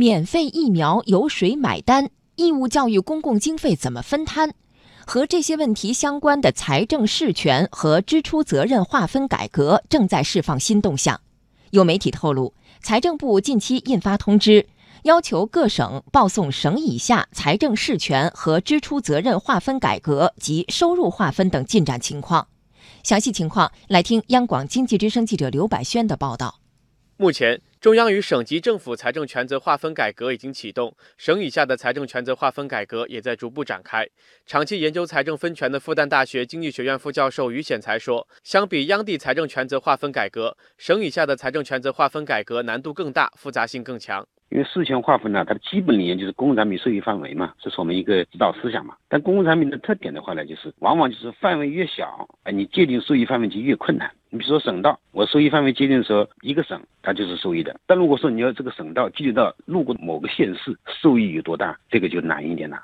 免费疫苗由谁买单？义务教育公共经费怎么分摊？和这些问题相关的财政事权和支出责任划分改革正在释放新动向。有媒体透露，财政部近期印发通知，要求各省报送省以下财政事权和支出责任划分改革及收入划分等进展情况。详细情况，来听央广经济之声记者刘百轩的报道。目前，中央与省级政府财政权责划分改革已经启动，省以下的财政权责划分改革也在逐步展开。长期研究财政分权的复旦大学经济学院副教授于显才说：“相比央地财政权责划分改革，省以下的财政权责划分改革难度更大，复杂性更强。因为事权划分呢，它的基本理念就是公共产品受益范围嘛，这是我们一个指导思想嘛。但公共产品的特点的话呢，就是往往就是范围越小，哎，你界定受益范围就越困难。”你比如说省道，我受益范围界定的时候，一个省它就是受益的。但如果说你要这个省道具体到路过某个县市，受益有多大，这个就难一点了。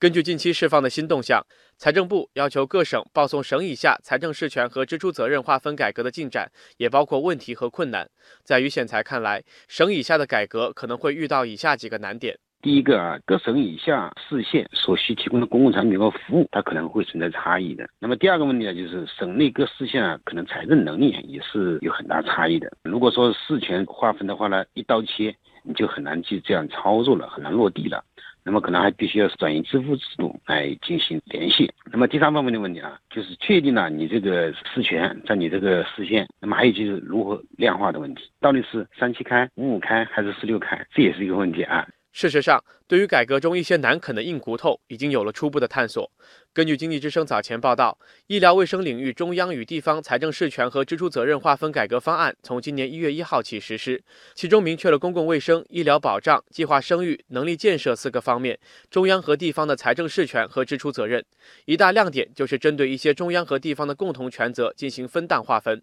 根据近期释放的新动向，财政部要求各省报送省以下财政事权和支出责任划分改革的进展，也包括问题和困难。在于显才看来，省以下的改革可能会遇到以下几个难点。第一个啊，各省以下市县所需提供的公共产品和服务，它可能会存在差异的。那么第二个问题呢，就是省内各市县啊，可能财政能力也是有很大差异的。如果说事权划分的话呢，一刀切，你就很难去这样操作了，很难落地了。那么可能还必须要转移支付制度来进行联系。那么第三方面的问题啊，就是确定了你这个事权在你这个市县，那么还有就是如何量化的问题，到底是三七开、五五开还是十六开，这也是一个问题啊。事实上，对于改革中一些难啃的硬骨头，已经有了初步的探索。根据经济之声早前报道，医疗卫生领域中央与地方财政事权和支出责任划分改革方案从今年一月一号起实施，其中明确了公共卫生、医疗保障、计划生育、能力建设四个方面中央和地方的财政事权和支出责任。一大亮点就是针对一些中央和地方的共同权责进行分档划分。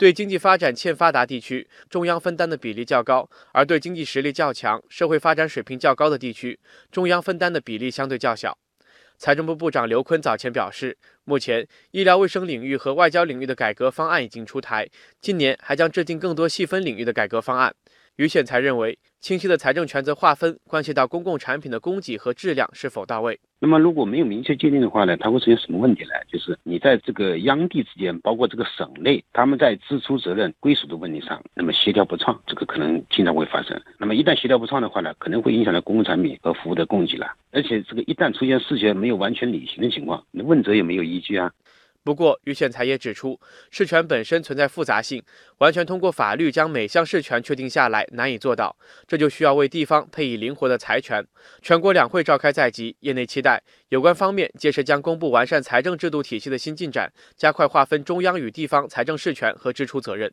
对经济发展欠发达地区，中央分担的比例较高；而对经济实力较强、社会发展水平较高的地区，中央分担的比例相对较小。财政部部长刘昆早前表示，目前医疗卫生领域和外交领域的改革方案已经出台，今年还将制定更多细分领域的改革方案。于显才认为，清晰的财政权责划分关系到公共产品的供给和质量是否到位。那么如果没有明确界定的话呢，它会出现什么问题呢？就是你在这个央地之间，包括这个省内，他们在支出责任归属的问题上，那么协调不畅，这个可能经常会发生。那么一旦协调不畅的话呢，可能会影响到公共产品和服务的供给了。而且这个一旦出现事前没有完全履行的情况，你问责也没有依据啊。不过，于选才也指出，事权本身存在复杂性，完全通过法律将每项事权确定下来难以做到，这就需要为地方配以灵活的财权。全国两会召开在即，业内期待有关方面届时将公布完善财政制度体系的新进展，加快划分中央与地方财政事权和支出责任。